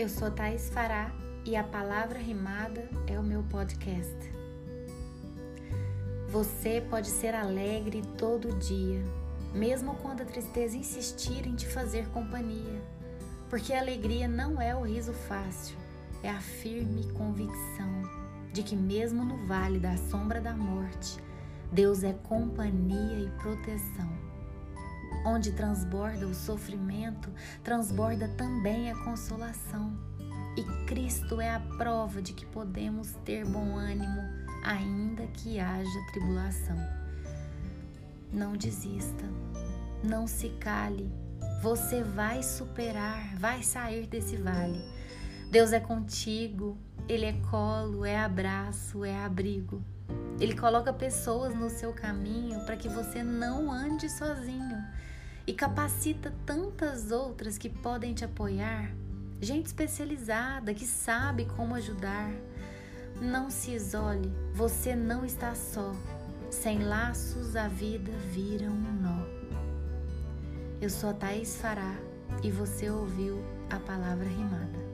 Eu sou Thais Fará e a Palavra Rimada é o meu podcast. Você pode ser alegre todo dia, mesmo quando a tristeza insistir em te fazer companhia, porque a alegria não é o riso fácil, é a firme convicção de que, mesmo no vale da sombra da morte, Deus é companhia e proteção. Onde transborda o sofrimento, transborda também a consolação. E Cristo é a prova de que podemos ter bom ânimo, ainda que haja tribulação. Não desista, não se cale, você vai superar, vai sair desse vale. Deus é contigo, Ele é colo, é abraço, é abrigo. Ele coloca pessoas no seu caminho para que você não ande sozinho e capacita tantas outras que podem te apoiar, gente especializada que sabe como ajudar. Não se isole, você não está só. Sem laços a vida vira um nó. Eu sou a Thaís Fará e você ouviu a palavra rimada.